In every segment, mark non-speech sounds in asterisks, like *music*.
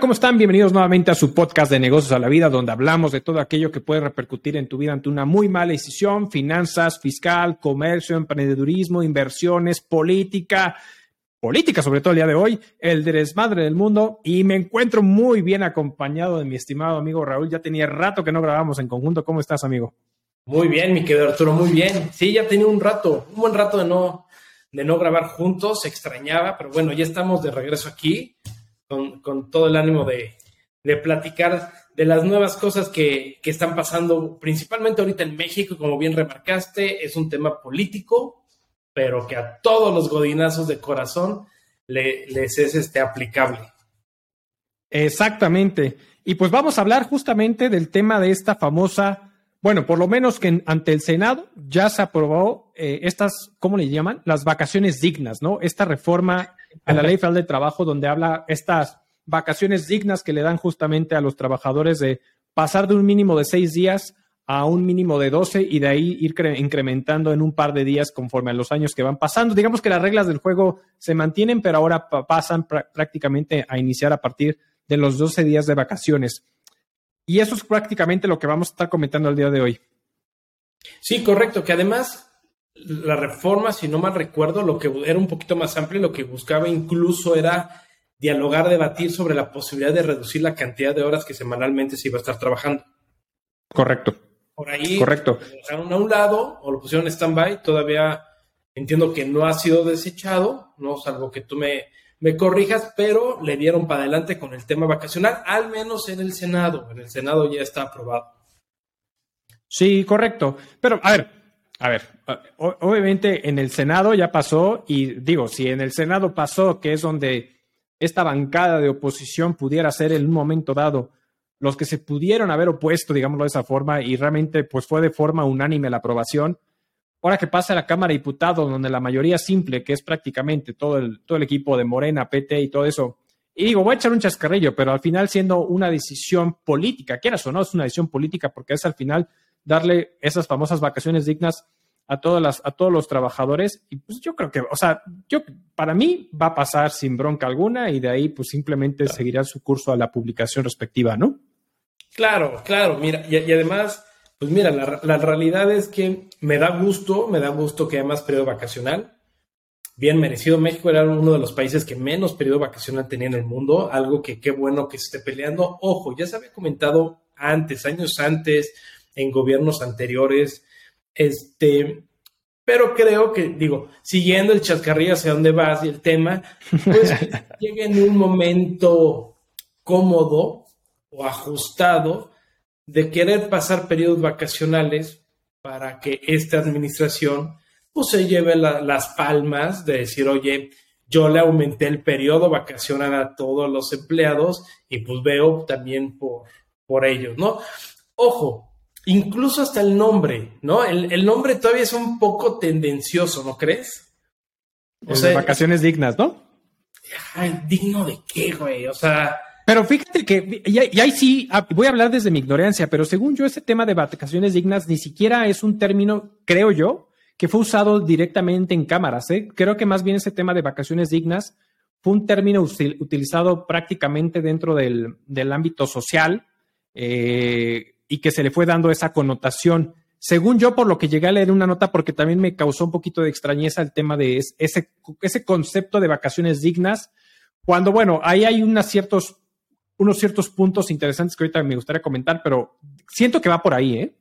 ¿cómo están? Bienvenidos nuevamente a su podcast de negocios a la vida, donde hablamos de todo aquello que puede repercutir en tu vida ante una muy mala decisión, finanzas, fiscal, comercio, emprendedurismo, inversiones, política, política sobre todo el día de hoy, el desmadre del mundo y me encuentro muy bien acompañado de mi estimado amigo Raúl. Ya tenía rato que no grabamos en conjunto. ¿Cómo estás, amigo? Muy bien, mi querido Arturo, muy bien. Sí, ya tenía un rato, un buen rato de no, de no grabar juntos, se extrañaba, pero bueno, ya estamos de regreso aquí con, todo el ánimo de, platicar de las nuevas cosas que, están pasando, principalmente ahorita en México, como bien remarcaste, es un tema político, pero que a todos los godinazos de corazón les es este, aplicable. Exactamente. Y pues vamos a hablar justamente del tema de esta famosa, bueno, por lo menos que ante el Senado ya se aprobó eh, estas, ¿cómo le llaman? Las vacaciones dignas, ¿no? Esta reforma a la Ley *laughs* Federal de Trabajo, donde habla estas vacaciones dignas que le dan justamente a los trabajadores de pasar de un mínimo de seis días a un mínimo de doce y de ahí ir incrementando en un par de días conforme a los años que van pasando. Digamos que las reglas del juego se mantienen, pero ahora pasan prácticamente a iniciar a partir de los 12 días de vacaciones. Y eso es prácticamente lo que vamos a estar comentando el día de hoy. Sí, correcto, que además la reforma, si no mal recuerdo, lo que era un poquito más amplio, lo que buscaba incluso era dialogar, debatir sobre la posibilidad de reducir la cantidad de horas que semanalmente se iba a estar trabajando. Correcto. Por ahí Correcto. lo dejaron a un lado o lo pusieron en stand-by. Todavía entiendo que no ha sido desechado, no salvo que tú me, me corrijas, pero le dieron para adelante con el tema vacacional, al menos en el Senado. En el Senado ya está aprobado. Sí, correcto. Pero, a ver, a ver, obviamente en el Senado ya pasó y digo, si en el Senado pasó, que es donde esta bancada de oposición pudiera ser en un momento dado los que se pudieron haber opuesto, digámoslo de esa forma, y realmente pues fue de forma unánime la aprobación. Ahora que pasa a la Cámara de Diputados, donde la mayoría simple, que es prácticamente todo el, todo el equipo de Morena, PT y todo eso, y digo, voy a echar un chascarrillo, pero al final siendo una decisión política, quieras o no, es una decisión política porque es al final darle esas famosas vacaciones dignas a, todas las, a todos los trabajadores. Y pues yo creo que, o sea, yo, para mí va a pasar sin bronca alguna y de ahí pues simplemente seguirá su curso a la publicación respectiva, ¿no? Claro, claro, mira, y, además, pues mira, la, la, realidad es que me da gusto, me da gusto que haya más periodo vacacional. Bien merecido, México era uno de los países que menos periodo vacacional tenía en el mundo, algo que qué bueno que se esté peleando. Ojo, ya se había comentado antes, años antes, en gobiernos anteriores. Este, pero creo que, digo, siguiendo el chascarrillo hacia dónde vas y el tema, pues *laughs* llega en un momento cómodo o ajustado de querer pasar periodos vacacionales para que esta administración pues se lleve las palmas de decir, oye, yo le aumenté el periodo vacacional a todos los empleados y pues veo también por, por ellos, ¿no? Ojo, Incluso hasta el nombre, ¿no? El, nombre todavía es un poco tendencioso, ¿no crees? O sea, vacaciones dignas, ¿no? Ay, digno de qué, güey. O sea. Pero fíjate que, y, ahí sí, ah, voy a hablar desde mi ignorancia, pero según yo, ese tema de vacaciones dignas ni siquiera es un término, creo yo, que fue usado directamente en cámaras. ¿eh? Creo que más bien ese tema de vacaciones dignas fue un término utilizado prácticamente dentro del, del ámbito social. Eh, y que se le fue dando esa connotación. Según yo, por lo que llegué a leer una nota, porque también me causó un poquito de extrañeza el tema de ese, ese concepto de vacaciones dignas, cuando, bueno, ahí hay unos ciertos, unos ciertos puntos interesantes que ahorita me gustaría comentar, pero siento que va por ahí, ¿eh?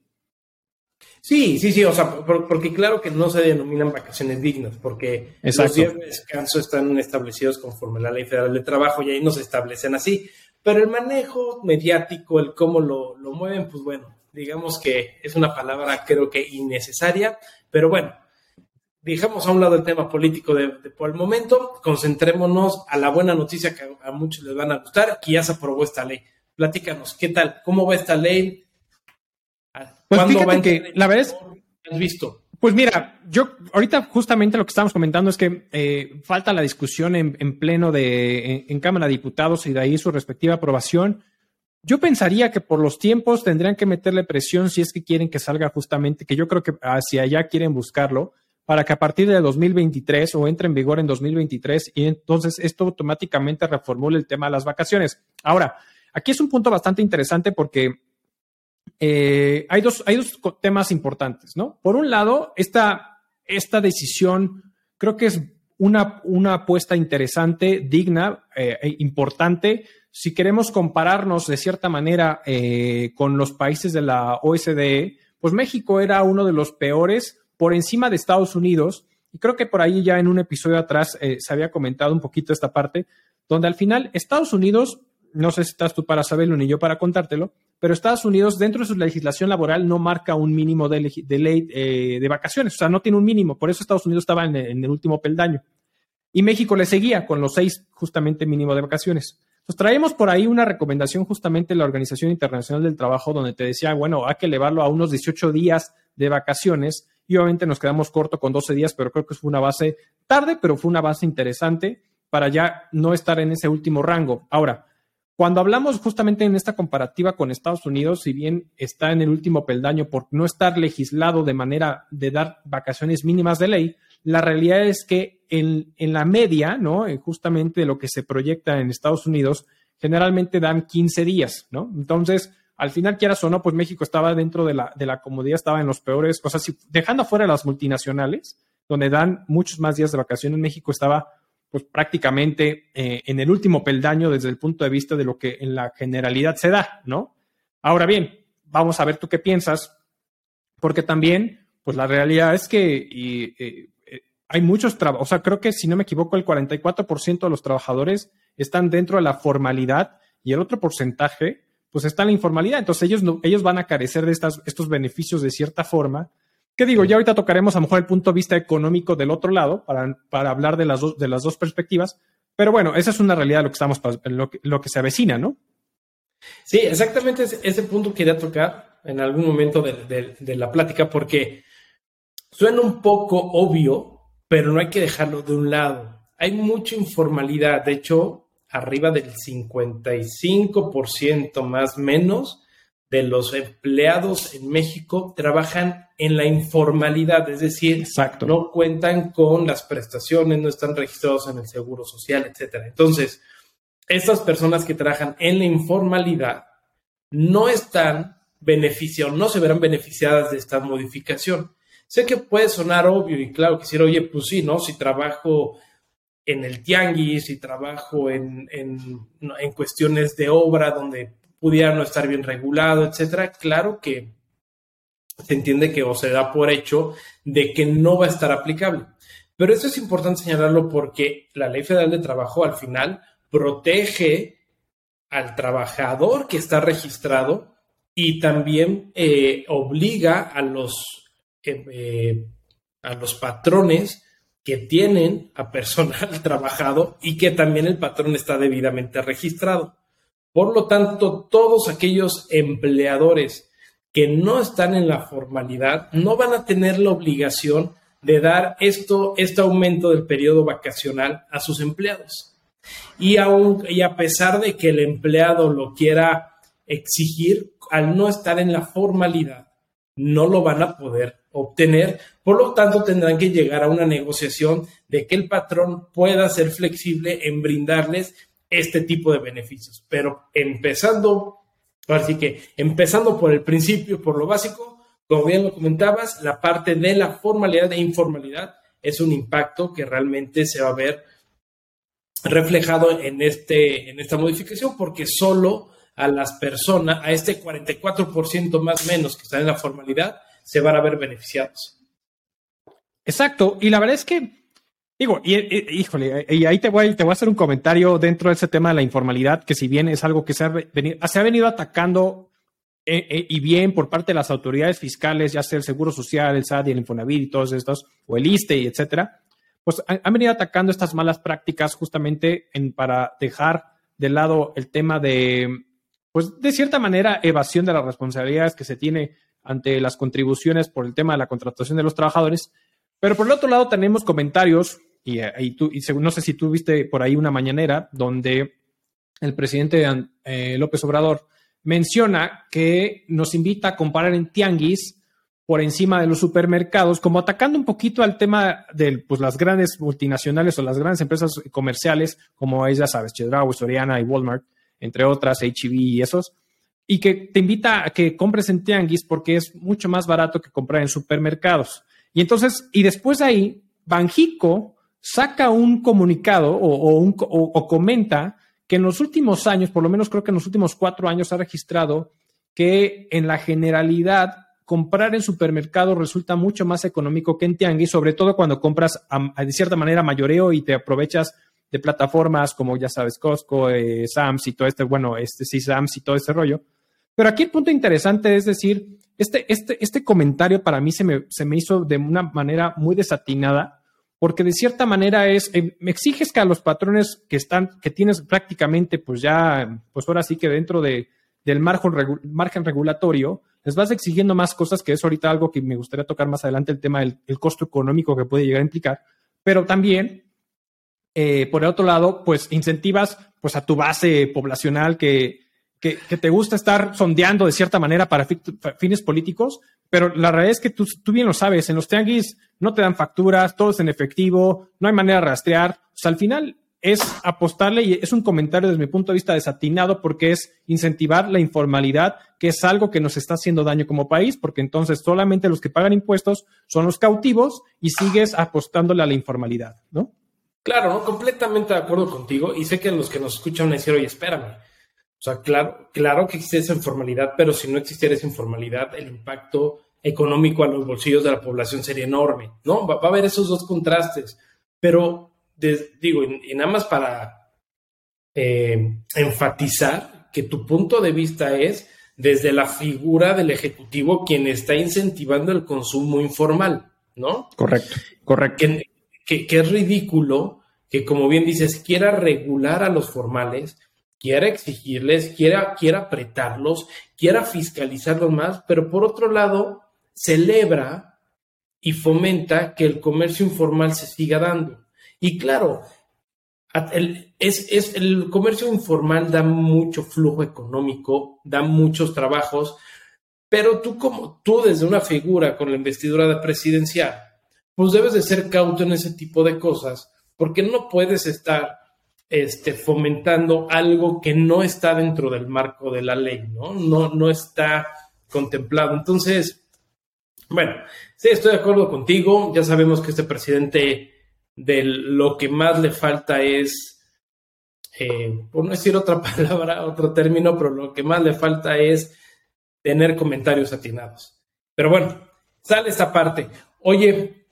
Sí, sí, sí, o sea, porque claro que no se denominan vacaciones dignas, porque los días de descanso están establecidos conforme a la Ley Federal de Trabajo y ahí no se establecen así. Pero el manejo mediático, el cómo lo, lo mueven, pues bueno, digamos que es una palabra creo que innecesaria, pero bueno, dejamos a un lado el tema político de, por el momento, concentrémonos a la buena noticia que a, muchos les van a gustar, que ya se aprobó esta ley. Platícanos, ¿qué tal? ¿Cómo va esta ley? Pues ¿Cuándo va que la has visto? Pues mira, yo ahorita justamente lo que estamos comentando es que eh, falta la discusión en, pleno de en, Cámara de Diputados y de ahí su respectiva aprobación. Yo pensaría que por los tiempos tendrían que meterle presión si es que quieren que salga justamente, que yo creo que hacia allá quieren buscarlo, para que a partir de 2023 o entre en vigor en 2023 y entonces esto automáticamente reformule el tema de las vacaciones. Ahora, aquí es un punto bastante interesante porque eh, hay, dos, temas importantes, ¿no? Por un lado, esta, decisión creo que es una, una apuesta interesante, digna, eh, e importante. Si queremos compararnos de cierta manera eh, con los países de la OSDE, pues México era uno de los peores por encima de Estados Unidos. Y creo que por ahí ya en un episodio atrás se había comentado un poquito esta parte, donde al final Estados Unidos, no sé si estás tú para saberlo ni yo para contártelo, pero Estados Unidos, dentro de su legislación laboral, no marca un mínimo de, ley eh, de vacaciones, o sea, no tiene un mínimo, por eso Estados Unidos estaba en, el último peldaño. Y México le seguía con los seis justamente mínimo de vacaciones. Entonces traemos por ahí una recomendación justamente de la Organización Internacional del Trabajo, donde te decía, bueno, hay que elevarlo a unos 18 días de vacaciones y obviamente nos quedamos corto con 12 días, pero creo que fue una base tarde, pero fue una base interesante para ya no estar en ese último rango. Ahora, cuando hablamos justamente en esta comparativa con Estados Unidos, si bien está en el último peldaño por no estar legislado de manera de dar vacaciones mínimas de ley, la realidad es que en, la media, ¿no? Eh, justamente lo que se proyecta en Estados Unidos, generalmente dan 15 días, ¿no? Entonces, al final, quieras o no, pues México estaba dentro de la, de la comodidad, estaba en los peores, o sea, si, dejando afuera las multinacionales, donde dan muchos más días de vacaciones, México estaba pues prácticamente eh, en el último peldaño desde el punto de vista de lo que en la generalidad se da, ¿no? Ahora bien, vamos a ver tú qué piensas, porque también, pues la realidad es que eh, eh, hay muchos trabajos, o sea, creo que si no me equivoco, el 44% de los trabajadores están dentro de la formalidad y el otro porcentaje, pues está en la informalidad. Entonces ellos, ellos van a carecer de estas, estos beneficios de cierta forma ¿Qué digo? Ya ahorita tocaremos a lo mejor el punto de vista económico del otro lado para, para hablar de las, dos, de las dos perspectivas, pero bueno, esa es una realidad de lo que estamos, lo que, lo que se avecina, ¿no? Sí, exactamente ese, punto quería tocar en algún momento de, de, la plática porque suena un poco obvio, pero no hay que dejarlo de un lado. Hay mucha informalidad, de hecho, arriba del 55% más menos de los empleados en México trabajan en la informalidad, es decir, no cuentan con las prestaciones, no están registrados en el Seguro Social, etcétera. Entonces, estas personas que trabajan en la informalidad no están beneficiados, no se verán beneficiadas de esta modificación. Sé que puede sonar obvio y claro, quisiera, oye, pues sí, ¿no? Si trabajo en el tianguis, si trabajo en, en, en cuestiones de obra donde pudiera no estar bien regulado, etcétera, claro que se entiende que o se da por hecho de que no va a estar aplicable. Pero eso es importante señalarlo porque la Ley Federal de Trabajo al final protege al trabajador que está registrado y también eh, obliga a los, eh, eh, a los patrones que tienen a personal *laughs* trabajado y que también el patrón está debidamente registrado. Por lo tanto, todos aquellos empleadores que no están en la formalidad no van a tener la obligación de dar esto, este aumento del periodo vacacional a sus empleados. Y, aun, y a pesar de que el empleado lo quiera exigir, al no estar en la formalidad, no lo van a poder obtener. Por lo tanto, tendrán que llegar a una negociación de que el patrón pueda ser flexible en brindarles este tipo de beneficios. Pero empezando, así que empezando por el principio, por lo básico, como bien lo comentabas, la parte de la formalidad e informalidad es un impacto que realmente se va a ver reflejado en, este, en esta modificación, porque solo a las personas, a este 44% más menos que están en la formalidad, se van a ver beneficiados. Exacto, y la verdad es que Digo, y, híjole, y ahí te voy, te voy a hacer un comentario dentro de ese tema de la informalidad, que si bien es algo que se ha venido, se ha venido atacando eh, eh, y bien por parte de las autoridades fiscales, ya sea el Seguro Social, el SAD y el Infonavit y todos estos, o el ISTE y etcétera, pues han, venido atacando estas malas prácticas justamente en, para dejar de lado el tema de, pues de cierta manera, evasión de las responsabilidades que se tiene ante las contribuciones por el tema de la contratación de los trabajadores. Pero por el otro lado tenemos comentarios, y, y, tú, y no sé si tú viste por ahí una mañanera donde el presidente eh, López Obrador menciona que nos invita a comparar en tianguis por encima de los supermercados, como atacando un poquito al tema de pues, las grandes multinacionales o las grandes empresas comerciales, como es, ya sabes, Chedraui, Soriana y Walmart, entre otras, HB y esos, y que te invita a que compres en tianguis porque es mucho más barato que comprar en supermercados. Y entonces, y después de ahí, Banjico saca un comunicado o, o comenta que en los últimos años, por lo menos creo que en los últimos cuatro años, ha registrado que en la generalidad comprar en supermercado resulta mucho más económico que en tianguis, sobre todo cuando compras de cierta manera mayoreo y te aprovechas de plataformas como ya sabes Costco, eh, Sams y todo este, bueno, este sí Sams y todo este rollo. Pero aquí el punto interesante es decir, este, este, este comentario para mí se me, se me hizo de una manera muy desatinada, porque de cierta manera es, eh, exiges que a los patrones que están, que tienes prácticamente, pues ya, pues ahora sí que dentro de, del margen, margen regulatorio, les vas exigiendo más cosas, que es ahorita algo que me gustaría tocar más adelante, el tema del costo económico que puede llegar a implicar, pero también, eh, por el otro lado, pues incentivas pues a tu base poblacional que, que, te gusta estar sondeando de cierta manera para fines políticos, pero la realidad es que tú, tú, bien lo sabes, en los tianguis no te dan facturas, todo es en efectivo, no hay manera de rastrear, o sea, al final es apostarle, y es un comentario desde mi punto de vista desatinado, porque es incentivar la informalidad, que es algo que nos está haciendo daño como país, porque entonces solamente los que pagan impuestos son los cautivos y sigues apostándole a la informalidad, ¿no? Claro, ¿no? completamente de acuerdo contigo, y sé que los que nos escuchan a decir, oye, espérame. O sea, claro, claro que existe esa informalidad, pero si no existiera esa informalidad, el impacto económico a los bolsillos de la población sería enorme, ¿no? Va, va a haber esos dos contrastes, pero digo, y, nada más para eh, enfatizar que tu punto de vista es desde la figura del ejecutivo quien está incentivando el consumo informal, ¿no? Correcto, correcto. Que, es ridículo que, como bien dices, quiera regular a los formales, quiera exigirles, quiera, quiera apretarlos, quiera fiscalizarlos más, pero por otro lado, celebra y fomenta que el comercio informal se siga dando. Y claro, el, es, el comercio informal da mucho flujo económico, da muchos trabajos, pero tú como tú desde una figura con la investidura de presidencial, pues debes de ser cauto en ese tipo de cosas, porque no puedes estar este, fomentando algo que no está dentro del marco de la ley, ¿no? No, no está contemplado. Entonces, bueno, sí, estoy de acuerdo contigo. Ya sabemos que este presidente de lo que más le falta es, eh, por no decir otra *laughs* palabra, otro término, pero lo que más le falta es tener comentarios atinados. Pero bueno, sale esta parte. Oye,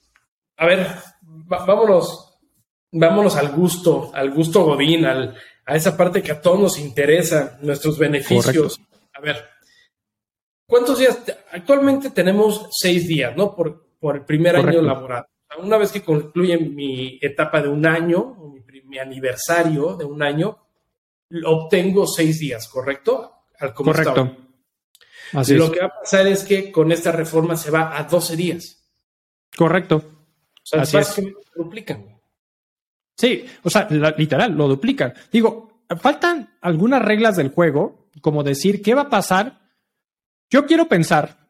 a ver, vámonos, vámonos al gusto, al gusto Godín, al, a esa parte que a todos nos interesa, nuestros beneficios. A ver, ¿cuántos días? Actualmente tenemos seis días, ¿no? Por, por el primer año laboral una vez que concluye mi etapa de un año, mi, aniversario de un año, obtengo seis días, ¿correcto? Al Correcto. Así Lo que va a pasar es que con esta reforma se va a 12 días. Correcto. O sea, Así es. que duplican. Sí, o sea, literal, lo duplican. Digo, faltan algunas reglas del juego, como decir, ¿qué va a pasar? Yo quiero pensar,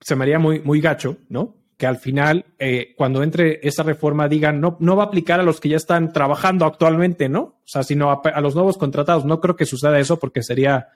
se me haría muy, muy gacho, ¿no? que al final, eh, cuando entre esa reforma, digan, no, no va a aplicar a los que ya están trabajando actualmente, ¿no? O sea, sino a, los nuevos contratados. No creo que suceda eso porque sería,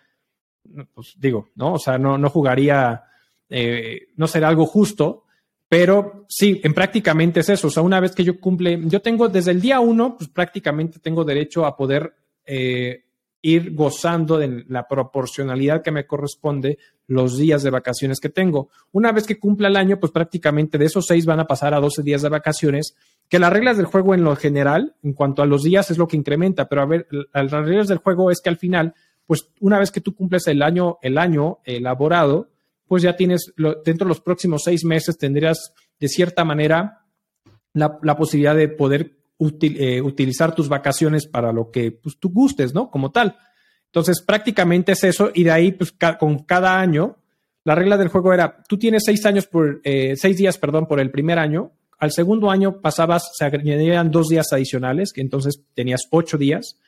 pues digo, ¿no? O sea, no, no jugaría, eh, no será algo justo, pero sí, en prácticamente es eso. O sea, una vez que yo cumple, yo tengo desde el día uno, pues prácticamente tengo derecho a poder eh, ir gozando de la proporcionalidad que me corresponde los días de vacaciones que tengo. Una vez que cumpla el año, pues prácticamente de esos seis van a pasar a 12 días de vacaciones, que las reglas del juego en lo general, en cuanto a los días, es lo que incrementa, pero a ver, las reglas del juego es que al final, pues una vez que tú cumples el año, el año elaborado, pues ya tienes, dentro de los próximos seis meses tendrías de cierta manera la, posibilidad de poder eh, utilizar tus vacaciones para lo que pues, tú gustes, ¿no? Como tal. Entonces, prácticamente es eso, y de ahí, pues, con cada año, la regla del juego era, tú tienes seis años por, eh, seis días, perdón, por el primer año, al segundo año pasabas, se añadían dos días adicionales, que entonces tenías ocho días,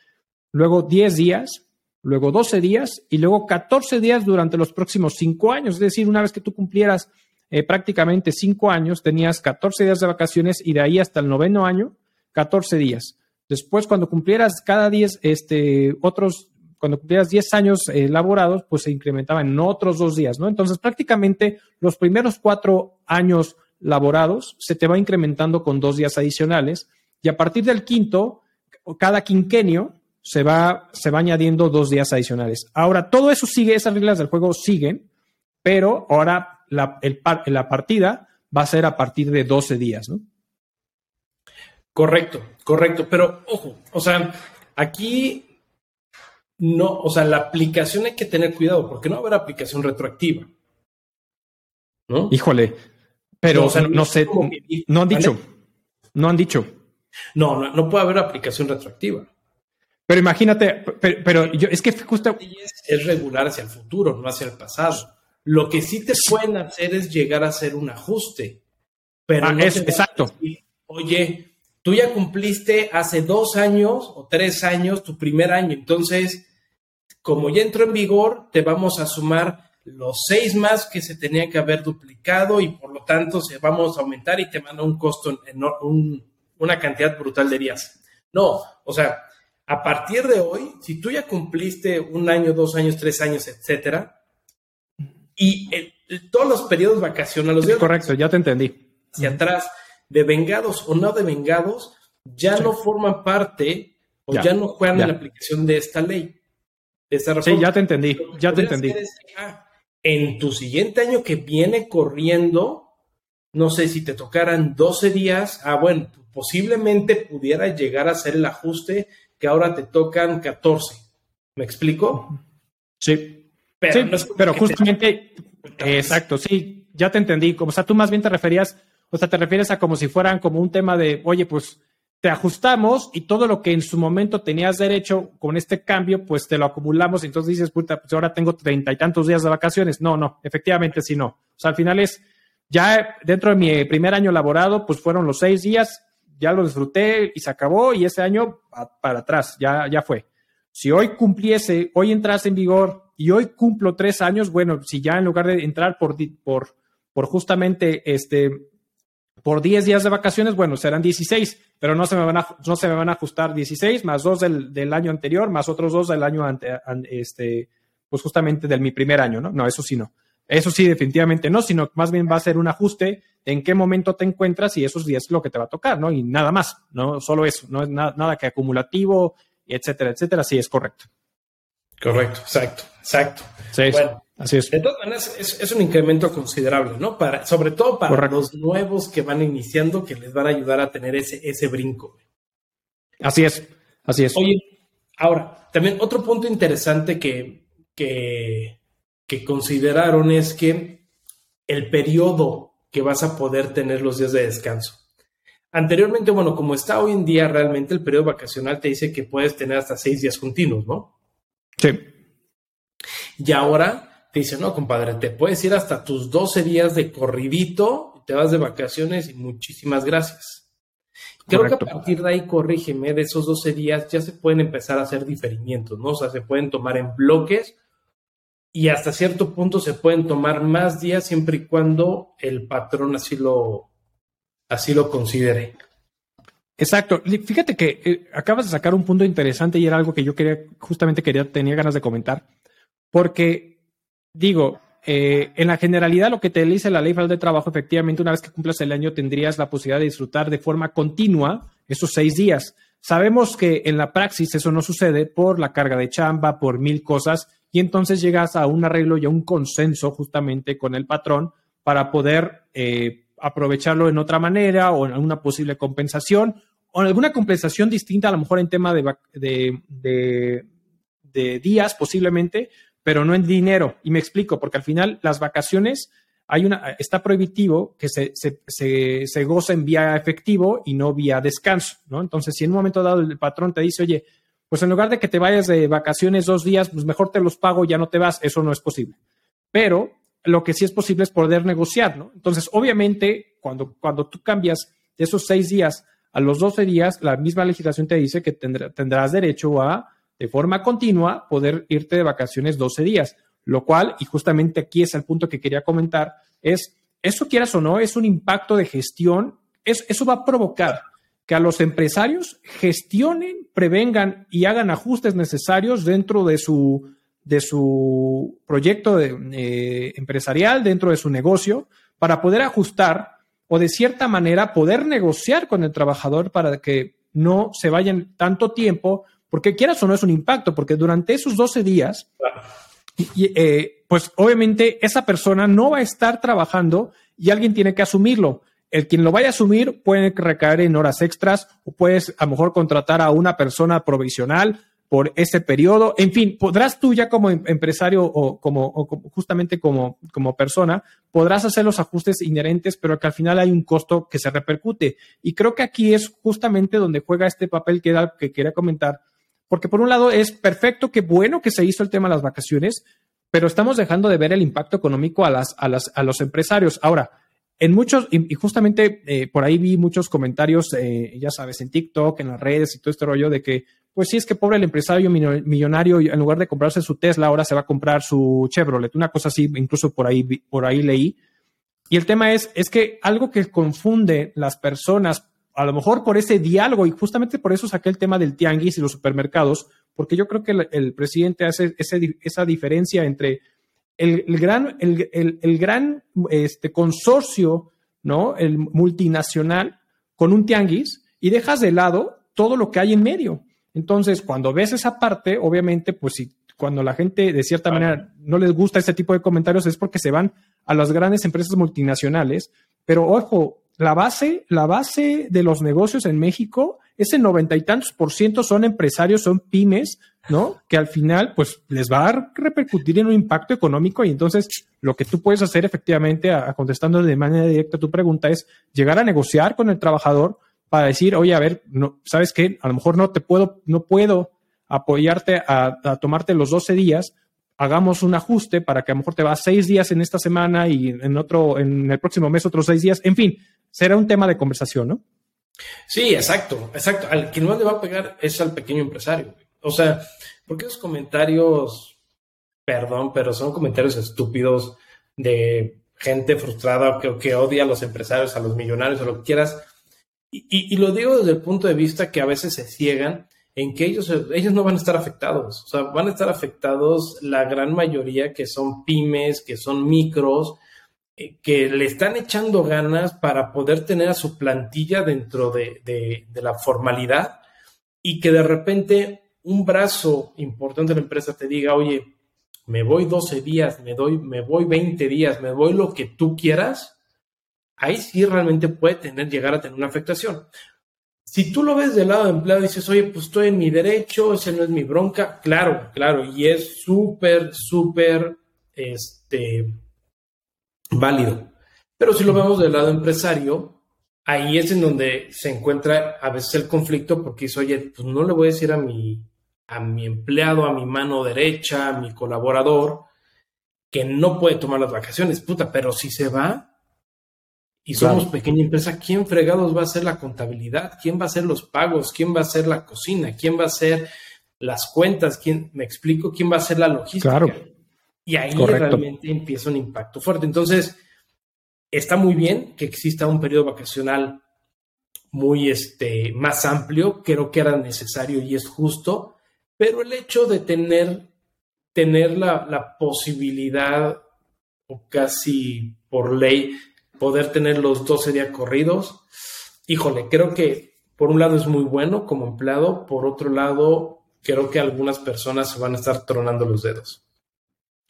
luego diez días, luego doce días y luego catorce días durante los próximos cinco años. Es decir, una vez que tú cumplieras eh, prácticamente cinco años, tenías 14 días de vacaciones y de ahí hasta el noveno año, 14 días. Después, cuando cumplieras cada 10, este, otros, cuando cumplieras 10 años eh, laborados, pues se incrementaba en otros dos días, ¿no? Entonces, prácticamente los primeros cuatro años laborados se te va incrementando con dos días adicionales y a partir del quinto, cada quinquenio se va, se va añadiendo dos días adicionales. Ahora, todo eso sigue, esas reglas del juego siguen, pero ahora la, la partida va a ser a partir de 12 días, ¿no? Correcto, correcto. Pero ojo, o sea, aquí no, o sea, la aplicación hay que tener cuidado porque no va a haber aplicación retroactiva. ¿No? Híjole, pero no, sé, no han dicho, no han dicho. No, no, no puede haber aplicación retroactiva. Pero imagínate, pero, yo, es que justo... Es regular hacia el futuro, no hacia el pasado. Lo que sí te pueden hacer es llegar a hacer un ajuste. Pero ah, es, exacto. Oye, tú ya cumpliste hace dos años o tres años tu primer año, entonces, como ya entró en vigor, te vamos a sumar los seis más que se tenían que haber duplicado y por lo tanto se vamos a aumentar y te manda un costo, en una cantidad brutal de días. No, o sea, a partir de hoy, si tú ya cumpliste un año, dos años, tres años, etcétera, y todos los periodos vacacionales. correcto, ya te entendí. Hacia atrás, de vengados o no de vengados, ya no forman parte o ya, no juegan en la aplicación de esta ley. De esta sí, ya te entendí, ya te entendí. Ah, en tu siguiente año que viene corriendo, no sé si te tocaran 12 días, ah, bueno, posiblemente pudiera llegar a ser el ajuste que ahora te tocan 14. ¿Me explico? Sí. Pero, pero justamente, exacto, sí, ya te entendí. O sea, tú más bien te referías o sea, te refieres a como si fueran como un tema de, oye, pues te ajustamos y todo lo que en su momento tenías derecho con este cambio, pues te lo acumulamos y entonces dices, puta, pues ahora tengo treinta y tantos días de vacaciones. No, no, efectivamente sí no. O sea, al final es, ya dentro de mi primer año laborado, pues fueron los seis días, ya lo disfruté y se acabó y ese año para atrás, ya, ya fue. Si hoy cumpliese, hoy entras en vigor y hoy cumplo tres años, bueno, si ya en lugar de entrar por, por, por justamente este, por 10 días de vacaciones, bueno, serán 16, pero no se me van a, no se me van a ajustar 16 más dos del, año anterior, más otros dos del año ante, este, pues justamente del mi primer año, ¿no? No, eso sí no. Eso sí, definitivamente no, sino más bien va a ser un ajuste en qué momento te encuentras y esos días es lo que te va a tocar, ¿no? Y nada más, no solo eso, no es nada que acumulativo, etcétera, etcétera, sí es correcto. Correcto, exacto, exacto. Sí, bueno, así es. De todas maneras, es, un incremento considerable, ¿no? Para, sobre todo para los nuevos que van iniciando, que les van a ayudar a tener ese, ese brinco. Así es, así es. Oye, ahora, también otro punto interesante que, que, que consideraron es que el periodo que vas a poder tener los días de descanso. Anteriormente, bueno, como está hoy en día, realmente el periodo vacacional te dice que puedes tener hasta seis días continuos, ¿no? Sí. Y ahora te dicen, no, compadre, te puedes ir hasta tus 12 días de corridito, te vas de vacaciones y muchísimas gracias. Creo que a partir de ahí, corrígeme, de esos 12 días ya se pueden empezar a hacer diferimientos, ¿no? O sea, se pueden tomar en bloques y hasta cierto punto se pueden tomar más días siempre y cuando el patrón así lo, así lo considere. Exacto. Fíjate que eh, acabas de sacar un punto interesante y era algo que yo quería, justamente quería, tenía ganas de comentar, porque digo, eh, en la generalidad lo que te dice la ley federal de trabajo, efectivamente, una vez que cumplas el año tendrías la posibilidad de disfrutar de forma continua esos seis días. Sabemos que en la praxis eso no sucede por la carga de chamba, por mil cosas, y entonces llegas a un arreglo y a un consenso justamente con el patrón para poder eh, aprovecharlo en otra manera o en alguna posible compensación o en alguna compensación distinta, a lo mejor en tema de, de, días posiblemente, pero no en dinero. Y me explico, porque al final las vacaciones hay una, está prohibitivo que se, se, se, se goza en vía efectivo y no vía descanso, ¿no? Entonces, si en un momento dado el patrón te dice, oye, pues en lugar de que te vayas de vacaciones dos días, pues mejor te los pago, ya no te vas, eso no es posible. Pero lo que sí es posible es poder negociar, ¿no? Entonces, obviamente, cuando, cuando tú cambias de esos seis días a los doce días, la misma legislación te dice que tendrás derecho a, de forma continua, poder irte de vacaciones doce días, lo cual, y justamente aquí es el punto que quería comentar, es eso quieras o no, es un impacto de gestión. eso va a provocar que a los empresarios gestionen, prevengan y hagan ajustes necesarios dentro de su, de su proyecto eh, empresarial, dentro de su negocio, para poder ajustar o de cierta manera poder negociar con el trabajador para que no se vayan tanto tiempo, porque quieras o no es un impacto, porque durante esos 12 días, eh, pues obviamente esa persona no va a estar trabajando y alguien tiene que asumirlo el quien lo vaya a asumir puede recaer en horas extras o puedes a lo mejor contratar a una persona provisional por ese periodo. En fin, podrás tú ya como em-, empresario o como, justamente como, como persona, podrás hacer los ajustes inherentes, pero que al final hay un costo que se repercute. Y creo que aquí es justamente donde juega este papel que, que quería comentar, porque por un lado es perfecto, que bueno que se hizo el tema de las vacaciones, pero estamos dejando de ver el impacto económico a, las, a, las, a los empresarios. Ahora, en muchos, y, justamente eh, por ahí vi muchos comentarios, eh, ya sabes, en TikTok, en las redes y todo este rollo de que, pues sí, es que pobre el empresario millonario, en lugar de comprarse su Tesla, ahora se va a comprar su Chevrolet, una cosa así, incluso por ahí, por ahí leí. Y el tema es, es que algo que confunde las personas, a lo mejor por ese diálogo, y justamente por eso saqué el tema del tianguis y los supermercados, porque yo creo que el, presidente hace esa diferencia entre el, gran, el, gran este, consorcio, ¿no? El multinacional con un tianguis y dejas de lado todo lo que hay en medio. Entonces, cuando ves esa parte, obviamente, pues si cuando la gente de cierta manera no les gusta ese tipo de comentarios es porque se van a las grandes empresas multinacionales. Pero ojo, la base, la base de los negocios en México, ese noventa y tantos por ciento son empresarios, son pymes, ¿no? Que al final, pues, les va a repercutir en un impacto económico y entonces lo que tú puedes hacer efectivamente, a, contestando de manera directa tu pregunta, es llegar a negociar con el trabajador para decir, oye, a ver, no, ¿sabes qué? A lo mejor no te puedo, no puedo apoyarte a, tomarte los 12 días, hagamos un ajuste para que a lo mejor te vas seis días en esta semana y en otro, en el próximo mes otros seis días. En fin, será un tema de conversación, ¿no? Sí, exacto, exacto. Al que no le va a pegar es al pequeño empresario. O sea, porque esos comentarios, perdón, pero son comentarios estúpidos de gente frustrada que, que odia a los empresarios, a los millonarios, a lo que quieras. Y, y, lo digo desde el punto de vista que a veces se ciegan en que ellos, ellos no van a estar afectados. O sea, van a estar afectados la gran mayoría que son pymes, que son micros, eh, que le están echando ganas para poder tener a su plantilla dentro de, de, la formalidad y que de repente un brazo importante de la empresa te diga, oye, me voy 12 días, me, doy, me voy 20 días, me voy lo que tú quieras, ahí sí realmente puede tener, llegar a tener una afectación. Si tú lo ves del lado de empleado y dices, oye, pues estoy en mi derecho, ese no es mi bronca, claro, claro, y es súper, súper, este, válido. Pero si lo vemos del lado empresario, ahí es en donde se encuentra a veces el conflicto porque dice, oye, pues no le voy a decir a mi, a mi empleado, a mi mano derecha, a mi colaborador, que no puede tomar las vacaciones, puta, pero si se va y somos pequeña empresa, ¿quién fregados va a hacer la contabilidad? ¿Quién va a hacer los pagos? ¿Quién va a hacer la cocina? ¿Quién va a hacer las cuentas? ¿Quién, me explico, quién va a hacer la logística? Claro. Y ahí realmente empieza un impacto fuerte. Entonces, está muy bien que exista un periodo vacacional muy este, más amplio, creo que era necesario y es justo, pero el hecho de tener, tener la, la posibilidad, o casi por ley, poder tener los 12 días corridos, híjole, creo que por un lado es muy bueno como empleado, por otro lado, creo que algunas personas se van a estar tronando los dedos.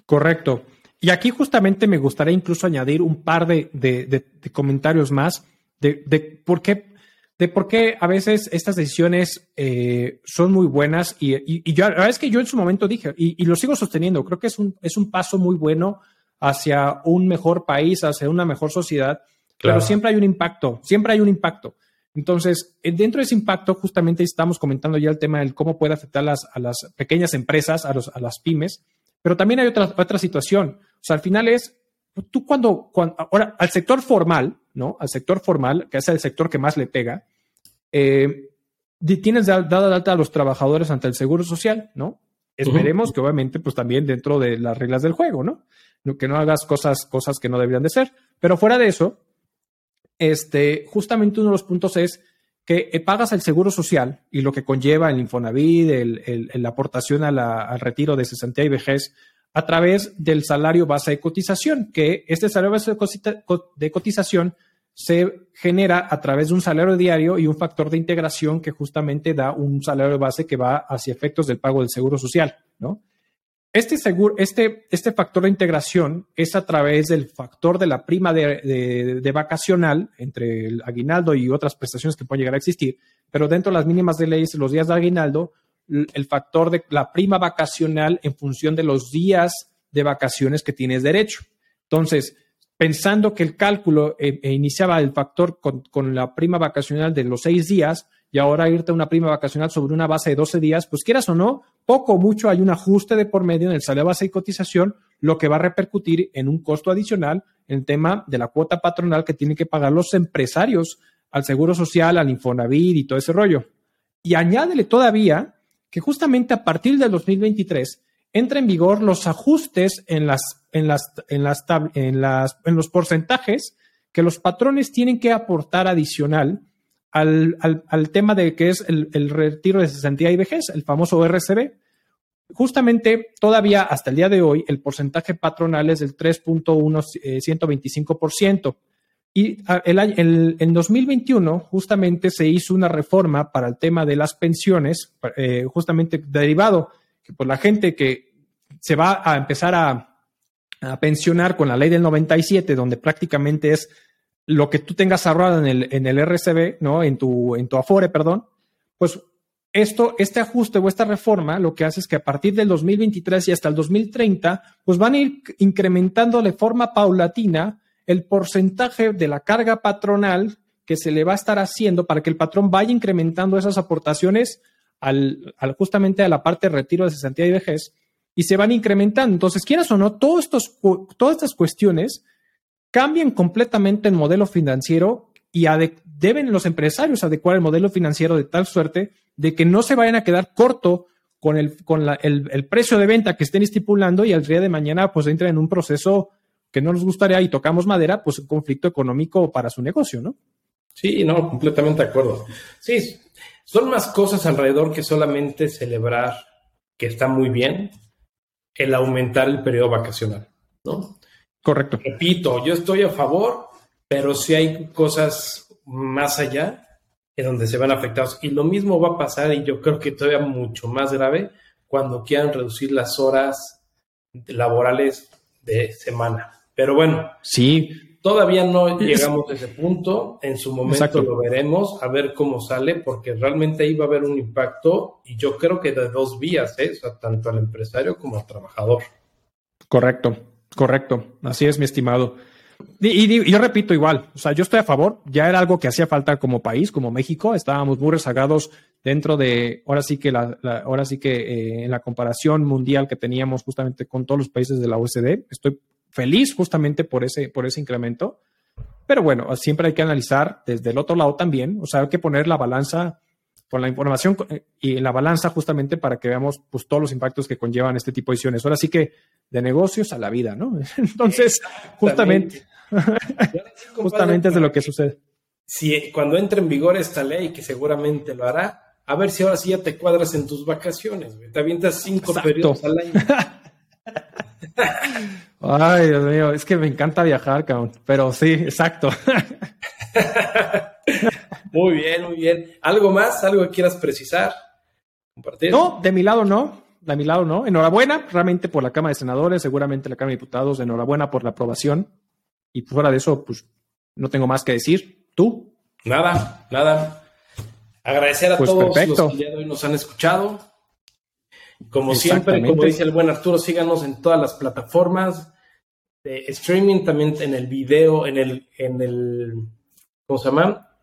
Correcto. Y aquí justamente me gustaría incluso añadir un par de, comentarios más de, por qué, de por qué a veces estas decisiones eh, son muy buenas. Y, y, yo, la verdad es que yo en su momento dije, y, lo sigo sosteniendo, creo que es un, es un paso muy bueno hacia un mejor país, hacia una mejor sociedad, pero siempre hay un impacto, siempre hay un impacto. Entonces, eh, dentro de ese impacto, justamente estamos comentando ya el tema del cómo puede afectar las, a las pequeñas empresas, a, los, a las pymes, pero también hay otra, otra situación. O sea, al final es, tú cuando, cuando, ahora, al sector formal, ¿no? Al sector formal, que es el sector que más le pega, eh, tienes dado de alta a los trabajadores ante el Seguro Social, ¿no? Esperemos que obviamente pues también dentro de las reglas del juego, ¿no? Que no hagas cosas, cosas que no deberían de ser. Pero fuera de eso, este, justamente uno de los puntos es que eh, pagas el seguro social y lo que conlleva el Infonavit, el, la aportación al retiro de cesantía y vejez a través del salario base de cotización, que este salario base de cotización se genera a través de un salario diario y un factor de integración que justamente da un salario base que va hacia efectos del pago del seguro social, ¿no? Este, seguro, este, este factor de integración es a través del factor de la prima de, de, vacacional entre el aguinaldo y otras prestaciones que pueden llegar a existir, pero dentro de las mínimas de leyes, los días de aguinaldo, el factor de la prima vacacional en función de los días de vacaciones que tienes derecho. Entonces, pensando que el cálculo eh, eh, iniciaba el factor con, la prima vacacional de los seis días y ahora irte a una prima vacacional sobre una base de 12 días, pues quieras o no, poco o mucho hay un ajuste de por medio en el salario base y cotización, lo que va a repercutir en un costo adicional en el tema de la cuota patronal que tienen que pagar los empresarios al Seguro Social, al Infonavit y todo ese rollo. Y añádele todavía que justamente a partir del 2023 entra en vigor los ajustes en, las, en, las, en, las, en, las, en los porcentajes que los patrones tienen que aportar adicional al, al, tema de que es el, retiro de cesantía y vejez, el famoso RCB. Justamente todavía hasta el día de hoy el porcentaje patronal es del 3.125%. Y el, el, en 2021 justamente se hizo una reforma para el tema de las pensiones, eh, justamente derivado que por la gente que se va a empezar a, pensionar con la ley del 97, donde prácticamente es lo que tú tengas ahorrado en el, en el RCB, ¿no? En tu, en tu Afore, perdón, pues esto, este ajuste o esta reforma lo que hace es que a partir del 2023 y hasta el 2030, pues van a ir incrementando de forma paulatina el porcentaje de la carga patronal que se le va a estar haciendo para que el patrón vaya incrementando esas aportaciones al, justamente a la parte de retiro de cesantía y vejez y se van incrementando. Entonces, quieras o no, todos estos, todas estas cuestiones cambian completamente el modelo financiero y deben los empresarios adecuar el modelo financiero de tal suerte de que no se vayan a quedar corto con el, con el, precio de venta que estén estipulando y al día de mañana pues entren en un proceso que no nos gustaría y tocamos madera, pues un conflicto económico para su negocio, ¿no? Sí, no, completamente de acuerdo. Sí, son más cosas alrededor que solamente celebrar que está muy bien el aumentar el periodo vacacional, ¿no? Correcto. Repito, yo estoy a favor, pero si hay cosas más allá en donde se van afectados. Y lo mismo va a pasar, y yo creo que todavía mucho más grave, cuando quieran reducir las horas laborales de semana. Pero bueno. Sí, Todavía no llegamos a ese punto, en su momento lo veremos, a ver cómo sale, porque realmente ahí va a haber un impacto y yo creo que de dos vías, ¿eh? tanto al empresario como al trabajador. Correcto, correcto, así es mi estimado. Y, yo repito igual, o sea, yo estoy a favor, ya era algo que hacía falta como país, como México, estábamos muy rezagados dentro de, ahora sí que, la, ahora sí que eh, en la comparación mundial que teníamos justamente con todos los países de la OSD, estoy feliz justamente por ese, por ese incremento. Pero bueno, siempre hay que analizar desde el otro lado también, o sea, hay que poner la balanza con la información eh, y la balanza justamente para que veamos pues, todos los impactos que conllevan este tipo de decisiones. Ahora sí que de negocios a la vida, ¿no? *laughs* Entonces, justamente, *laughs* *laughs* justamente es de lo que sucede. Si cuando entre en vigor esta ley, que seguramente lo hará, a ver si ahora sí ya te cuadras en tus vacaciones, Te avientas cinco periodos al año. Ay, Dios mío, es que me encanta viajar, cabrón. Pero sí, exacto. Muy bien, muy bien. ¿Algo más? ¿Algo que quieras precisar? Compartir. No, de mi lado no. De mi lado no. Enhorabuena realmente por la Cámara de Senadores, seguramente la Cámara de Diputados. Enhorabuena por la aprobación. Y fuera de eso, pues no tengo más que decir. ¿Tú? Nada, nada. Agradecer a pues todos los que día de hoy nos han escuchado. Como siempre, como dice el buen Arturo, síganos en todas las plataformas de streaming, también en el video, en el, en el, ¿cómo se llama?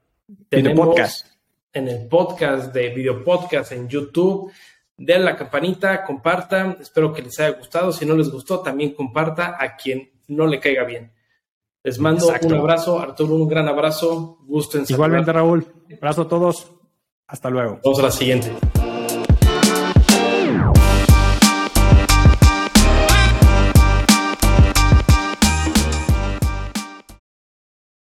En el podcast. En el podcast de video podcast en YouTube. Den la campanita, compartan. Espero que les haya gustado. Si no les gustó, también comparta a quien no le caiga bien. Les mando un abrazo, Arturo, un gran abrazo. Gusto en Igualmente, Raúl. Abrazo a todos. Hasta luego. Vamos a la siguiente.